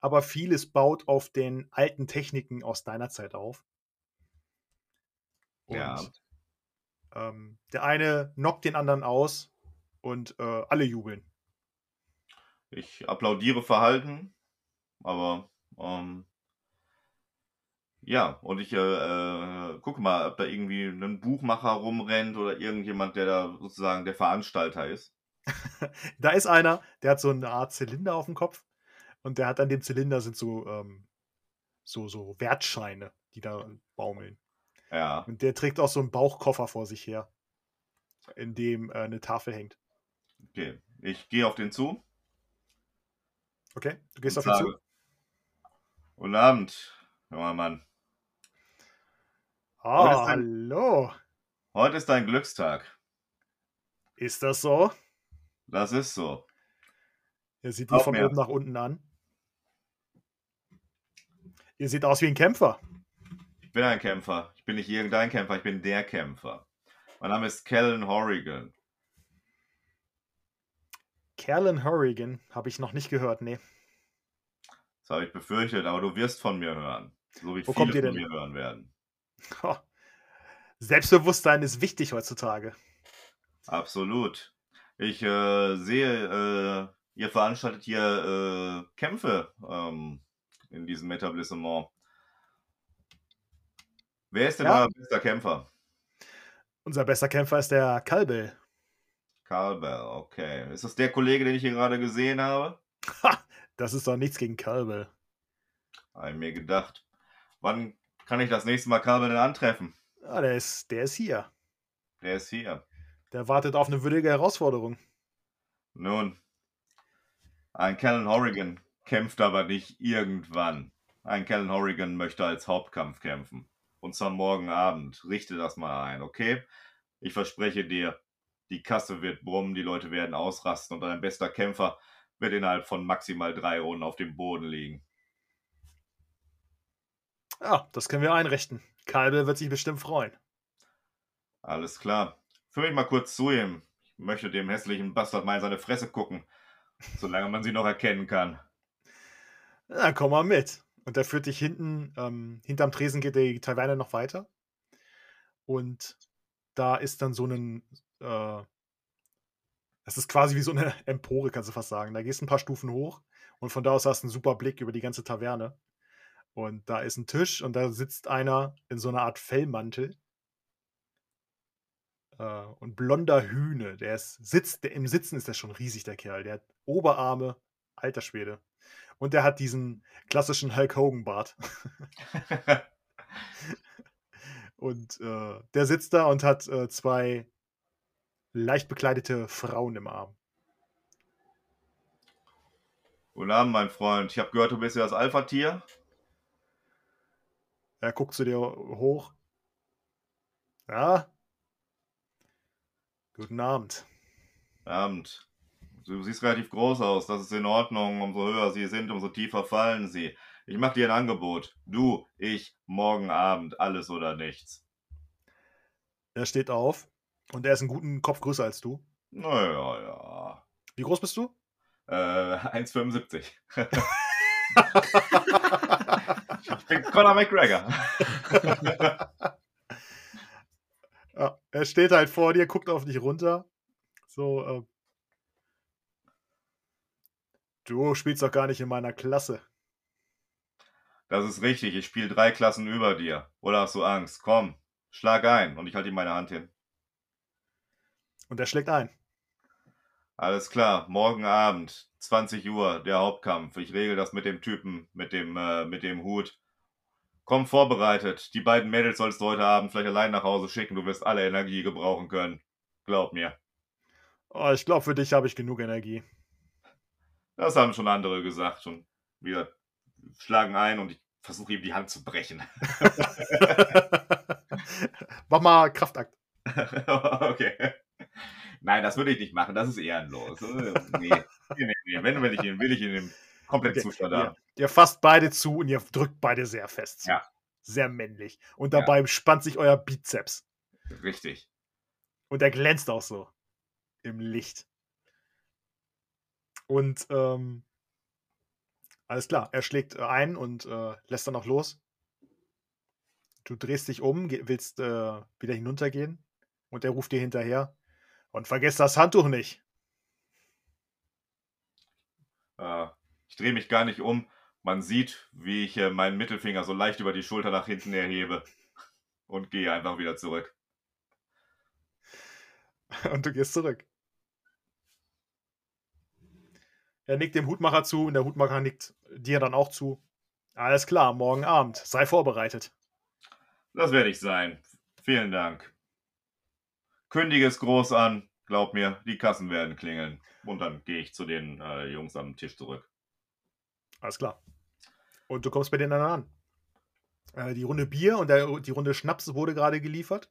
aber vieles baut auf den alten Techniken aus deiner Zeit auf. Und, Ja. ähm, der eine knockt den anderen aus und äh, alle jubeln. Ich applaudiere Verhalten, aber ähm, ja, und ich äh, äh, gucke mal, ob da irgendwie ein Buchmacher rumrennt oder irgendjemand, der da sozusagen der Veranstalter ist. Da ist einer, der hat so eine Art Zylinder auf dem Kopf und der hat an dem Zylinder sind so, ähm, so, so Wertscheine, die da baumeln. Ja, Und der trägt auch so einen Bauchkoffer vor sich her, in dem äh, eine Tafel hängt. okay. Ich gehe auf den zu Okay, du gehst auf ihn zu. Guten Abend, junger Mann. Ah, Heute ist ein- hallo. Heute ist dein Glückstag. Ist das so? Das ist so. Er sieht dich von mir. oben nach unten an. Ihr seht aus wie ein Kämpfer. Ich bin ein Kämpfer. Ich bin nicht irgendein Kämpfer, ich bin der Kämpfer. Mein Name ist Kellen Horrigan. Kerlin Hurrigan habe ich noch nicht gehört, nee. Das habe ich befürchtet, aber du wirst von mir hören. So wie Wo viele kommt ihr von denn? mir hören werden. Ha. Selbstbewusstsein ist wichtig heutzutage. Absolut. Ich äh, sehe, äh, ihr veranstaltet hier äh, Kämpfe ähm, in diesem Etablissement. Wer ist denn Ja. euer bester Kämpfer? Unser bester Kämpfer ist der Kalbel. Karl Bell, okay. Ist das der Kollege, den ich hier gerade gesehen habe? Ha, das ist doch nichts gegen Kalbel. Habe ich mir gedacht. Wann kann ich das nächste Mal Karl Bell denn antreffen? Ah, der ist, der ist hier. Der ist hier. Der wartet auf eine würdige Herausforderung. Nun, ein Kellen Horrigan kämpft aber nicht irgendwann. Ein Kellen Horrigan möchte als Hauptkampf kämpfen. Und zwar morgen Abend. Richte das mal ein, okay? Ich verspreche dir, die Kasse wird brummen, die Leute werden ausrasten und ein bester Kämpfer wird innerhalb von maximal drei Runden auf dem Boden liegen. Ja, das können wir einrichten. Kalbe wird sich bestimmt freuen. Alles klar. Führ mich mal kurz zu ihm. Ich möchte dem hässlichen Bastard mal in seine Fresse gucken, solange man sie noch erkennen kann. Na, komm mal mit. Und der führt dich hinten, ähm, hinterm Tresen geht die Taverne noch weiter. Und da ist dann so ein, äh, das ist quasi wie so eine Empore, kannst du fast sagen. Da gehst du ein paar Stufen hoch und von da aus hast du einen super Blick über die ganze Taverne. Und da ist ein Tisch und da sitzt einer in so einer Art Fellmantel. Äh, und blonder Hühne. Der ist, sitzt, der, im Sitzen ist der schon riesig, der Kerl. Der hat Oberarme, alter Schwede. Und der hat diesen klassischen Hulk Hogan-Bart. und äh, der sitzt da und hat äh, zwei leicht bekleidete Frauen im Arm. Guten Abend, mein Freund. Ich habe gehört, du bist ja das Alpha-Tier. Er guckt zu dir hoch. Ja. Guten Abend. Abend. Du siehst relativ groß aus, das ist in Ordnung. Umso höher sie sind, umso tiefer fallen sie. Ich mache dir ein Angebot. Du, ich, morgen Abend, alles oder nichts. Er steht auf und er ist einen guten Kopf größer als du. Naja, ja. Wie groß bist du? Äh, 1,75. ich bin Conor McGregor. ja, er steht halt vor dir, guckt auf dich runter. So, äh, Du spielst doch gar nicht in meiner Klasse. Das ist richtig, ich spiele drei Klassen über dir. Oder hast du Angst? Komm, schlag ein. Und ich halte ihm meine Hand hin. Und er schlägt ein. Alles klar, morgen Abend, 20 Uhr, der Hauptkampf. Ich regel das mit dem Typen, mit dem, äh, mit dem Hut. Komm vorbereitet. Die beiden Mädels sollst du heute Abend vielleicht allein nach Hause schicken. Du wirst alle Energie gebrauchen können. Glaub mir. Oh, ich glaube, für dich habe ich genug Energie. Das haben schon andere gesagt und wir schlagen ein und ich versuche ihm die Hand zu brechen. Mach mal Kraftakt. okay. Nein, das würde ich nicht machen. Das ist ehrenlos. Nee, nee, nee. Wenn will ich ihn, will ich ihn im kompletten. Zustand haben. Ihr, ihr, fasst beide zu und ihr drückt beide sehr fest. Ja. Sehr männlich. Und dabei ja. spannt sich euer Bizeps. Richtig. Und er glänzt auch so im Licht. Und ähm, alles klar, er schlägt äh, ein und äh, lässt dann auch los. Du drehst dich um, willst äh, wieder hinuntergehen und er ruft dir hinterher. Und vergiss das Handtuch nicht. Äh, ich drehe mich gar nicht um. Man sieht, wie ich äh, meinen Mittelfinger so leicht über die Schulter nach hinten erhebe und gehe einfach wieder zurück. Und du gehst zurück. Er nickt dem Hutmacher zu und der Hutmacher nickt dir dann auch zu. Alles klar, morgen Abend. Sei vorbereitet. Das werde ich sein. Vielen Dank. Kündige es groß an. Glaub mir, die Kassen werden klingeln. Und dann gehe ich zu den äh, Jungs am Tisch zurück. Alles klar. Und du kommst bei denen dann an. Äh, die Runde Bier und der, die Runde Schnaps wurde gerade geliefert.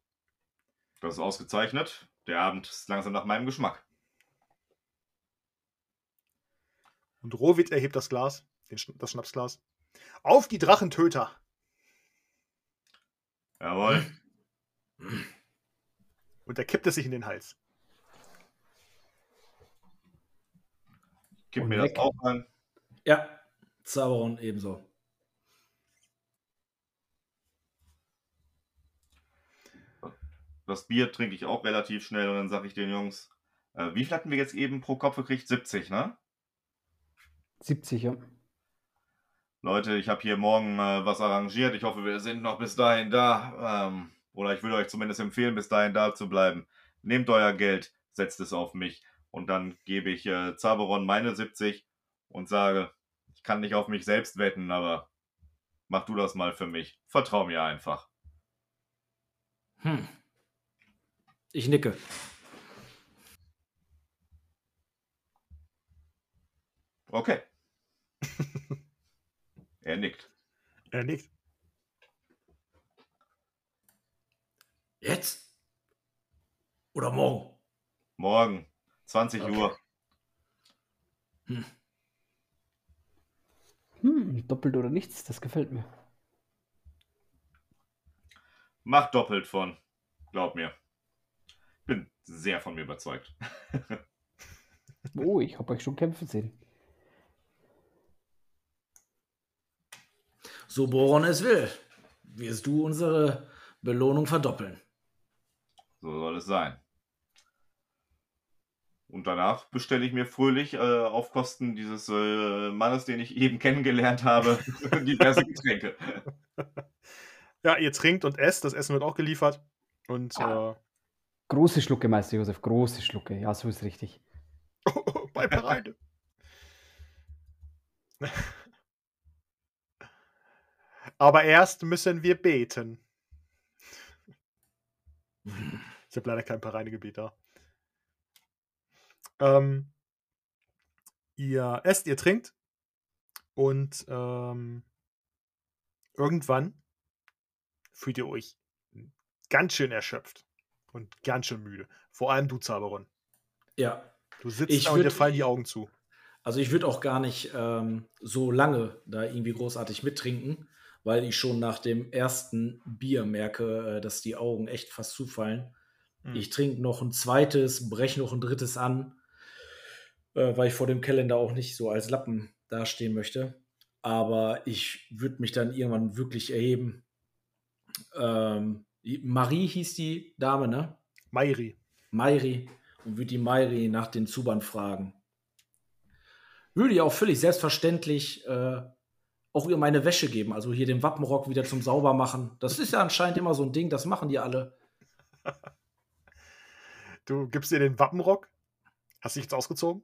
Das ist ausgezeichnet. Der Abend ist langsam nach meinem Geschmack. Und Rohwit erhebt das Glas, den, das Schnapsglas. Auf die Drachentöter! Jawohl. Und er kippt es sich in den Hals. Gib Und mir weg. das auch an. Ja, Zauberon ebenso. Das Bier trinke ich auch relativ schnell und dann sage ich den Jungs, äh, wie viel hatten wir jetzt eben pro Kopf gekriegt? 70, ne? 70, ja. Leute, ich habe hier morgen äh, was arrangiert. Ich hoffe, wir sind noch bis dahin da. Ähm, oder ich würde euch zumindest empfehlen, bis dahin da zu bleiben. Nehmt euer Geld, setzt es auf mich. Und dann gebe ich äh, Zaberon meine 70 und sage, ich kann nicht auf mich selbst wetten, aber mach du das mal für mich. Vertrau mir einfach. Hm. Ich nicke. Okay. er nickt. Er nickt. Jetzt? Oder morgen? Morgen, 20 Okay. Uhr. Hm, doppelt oder nichts, das gefällt mir. Mach doppelt von. Glaub mir. Bin sehr von mir überzeugt. Oh, ich habe euch schon kämpfen sehen. So Boron es will, wirst du unsere Belohnung verdoppeln. So soll es sein. Und danach bestelle ich mir fröhlich äh, auf Kosten dieses äh, Mannes, den ich eben kennengelernt habe, diverse Getränke. Ja, ihr trinkt und esst. Das Essen wird auch geliefert. Und Ah. äh, Große Schlucke, Meister Josef, große Schlucke. Ja, so ist richtig. bei Pereine. Aber erst müssen wir beten. Ich habe leider kein Pereinegebet da. Ähm, ihr esst, ihr trinkt und ähm, irgendwann fühlt ihr euch ganz schön erschöpft und ganz schön müde. Vor allem du, Zaberon. Ja, Du sitzt Ich da und dir fallen die Augen zu. also ich würde auch gar nicht ähm, so lange da irgendwie großartig mittrinken, weil ich schon nach dem ersten Bier merke, äh, dass die Augen echt fast zufallen. Hm. Ich trinke noch ein zweites, breche noch ein drittes an, äh, weil ich vor dem Kalender auch nicht so als Lappen dastehen möchte. Aber ich würde mich dann irgendwann wirklich erheben. Ähm, Marie hieß die Dame, ne? Mairi. Mairi und würde die Mairi nach den Zubern fragen. Würde ihr auch völlig selbstverständlich äh, auch ihr meine Wäsche geben, also hier den Wappenrock wieder zum Saubermachen. Das ist ja anscheinend immer so ein Ding, das machen die alle. Du gibst ihr den Wappenrock. Hast dich jetzt ausgezogen?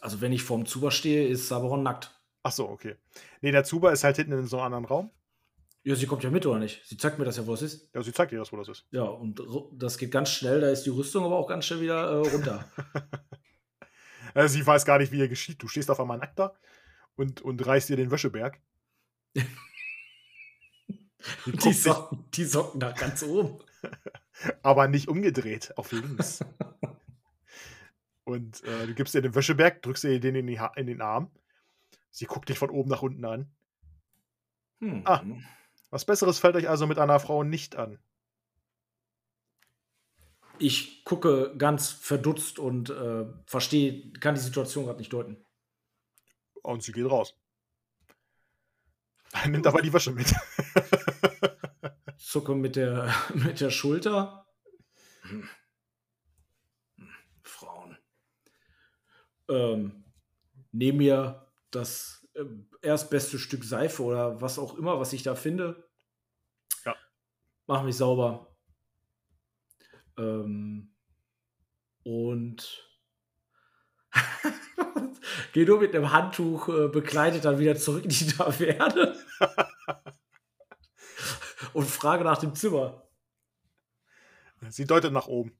Also wenn ich vorm Zuber stehe, ist Sabaron nackt. Ach so, okay. Nee, der Zuber ist halt hinten in so einem anderen Raum. Ja, sie kommt ja mit, oder nicht? Sie zeigt mir das ja, wo es ist. Ja, sie zeigt dir das, wo das ist. Ja, und das geht ganz schnell, da ist die Rüstung aber auch ganz schnell wieder äh, runter. Sie weiß gar nicht, wie ihr geschieht. Du stehst auf einmal nackt da und, und reißt dir den Wäscheberg. Die Socken, die Socken nach ganz oben. aber nicht umgedreht, auf links. Und äh, du gibst ihr den Wäscheberg, drückst ihr den in, die ha in den Arm. Sie guckt dich von oben nach unten an. Hm. Ah. Was Besseres fällt euch also mit einer Frau nicht an. Ich gucke ganz verdutzt und äh, verstehe, kann die Situation gerade nicht deuten. Und sie geht raus. Nimmt aber die Wäsche mit. Zucke mit der, mit der Schulter. Hm Frauen. Ähm, nehme mir das äh, erstbeste Stück Seife oder was auch immer, was ich da finde. Ja. Mach mich sauber. Ähm, und gehe nur mit einem Handtuch äh, bekleidet dann wieder zurück in die Taverne und frage nach dem Zimmer. Sie deutet nach oben.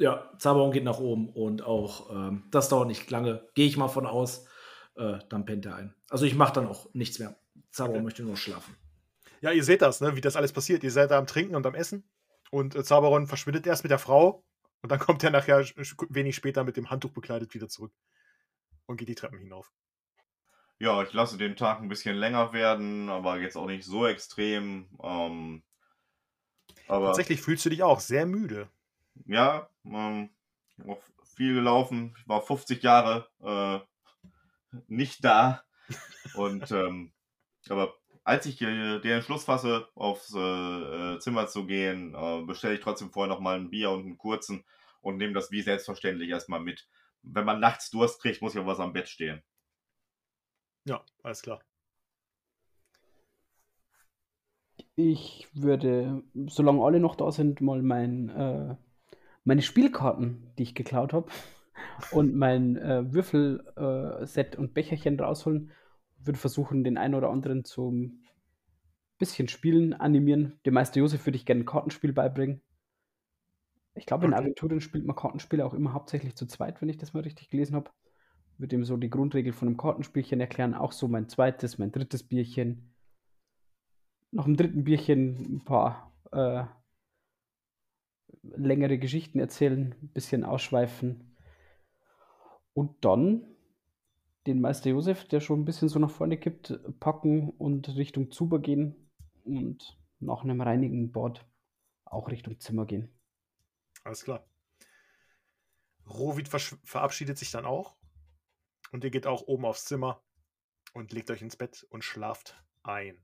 Ja, Zabaron geht nach oben und auch ähm, das dauert nicht lange. Gehe ich mal von aus, äh, dann pennt er ein. Also ich mache dann auch nichts mehr. Zabaron Okay. möchte nur schlafen. Ja, ihr seht das, ne, wie das alles passiert. Ihr seid da am Trinken und am Essen. Und äh, Zaberon verschwindet erst mit der Frau. Und dann kommt er nachher wenig später mit dem Handtuch bekleidet wieder zurück. Und geht die Treppen hinauf. Ja, ich lasse den Tag ein bisschen länger werden, aber jetzt auch nicht so extrem. Ähm, aber Tatsächlich fühlst du dich auch sehr müde. Ja, ähm, auch viel gelaufen. Ich war 50 Jahre äh, nicht da. Und ähm, aber als ich äh, den Entschluss fasse, aufs äh, Zimmer zu gehen, äh, bestelle ich trotzdem vorher noch mal ein Bier und einen kurzen und nehme das wie selbstverständlich erstmal mit. Wenn man nachts Durst kriegt, muss ja was am Bett stehen. Ja, alles klar. Ich würde, solange alle noch da sind, mal mein, äh, meine Spielkarten, die ich geklaut habe, und mein äh, Würfelset und Becherchen rausholen. Würde versuchen, den einen oder anderen zum bisschen Spielen animieren. Dem Meister Josef würde ich gerne ein Kartenspiel beibringen. Ich glaube, in Okay. Aventurien spielt man Kartenspiele auch immer hauptsächlich zu zweit, wenn ich das mal richtig gelesen habe. Würde ihm so die Grundregel von einem Kartenspielchen erklären, auch so mein zweites, mein drittes Bierchen. Nach dem dritten Bierchen ein paar äh, längere Geschichten erzählen, ein bisschen ausschweifen. Und dann den Meister Josef, der schon ein bisschen so nach vorne kippt, packen und Richtung Zuber gehen und nach einem reinigen Bord auch Richtung Zimmer gehen. Alles klar. Rovid verabschiedet sich dann auch. Und ihr geht auch oben aufs Zimmer und legt euch ins Bett und schlaft ein.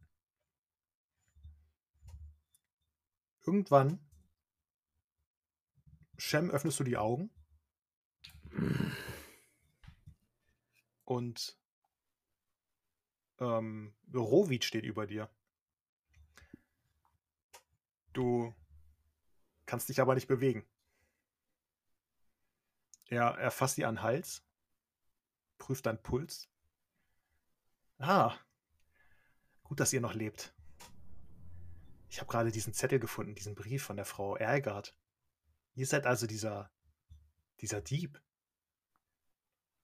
Irgendwann, Shem, öffnest du die Augen und ähm, Rovid steht über dir. Du kannst dich aber nicht bewegen. Er, er fasst dir an den Hals, prüft deinen Puls. Ah, gut, dass ihr noch lebt. Ich habe gerade diesen Zettel gefunden, diesen Brief von der Frau Ergard. Ihr seid also dieser, dieser Dieb.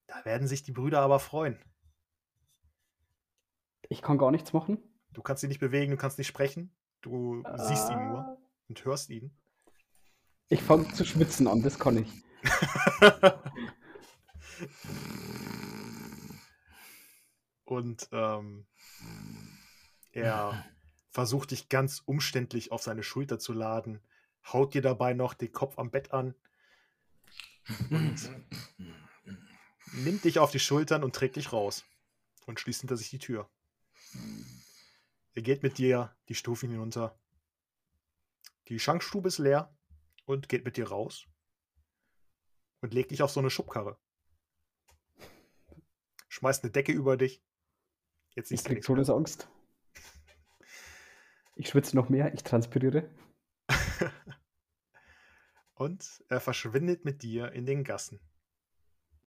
Da werden sich die Brüder aber freuen. Ich kann gar nichts machen. Du kannst ihn nicht bewegen, du kannst nicht sprechen. Du siehst ihn nur Ah. und hörst ihn. Ich fange zu schwitzen an, das kann ich. und ähm, er versucht dich ganz umständlich auf seine Schulter zu laden, haut dir dabei noch den Kopf am Bett an und nimmt dich auf die Schultern und trägt dich raus und schließt hinter sich die Tür. Er geht mit dir die Stufen hinunter. Die Schankstube ist leer und geht mit dir raus und legt dich auf so eine Schubkarre. Schmeißt eine Decke über dich. Jetzt Ich siehst krieg. Todesangst. Ich schwitze noch mehr, ich transpiriere. Und er verschwindet mit dir in den Gassen.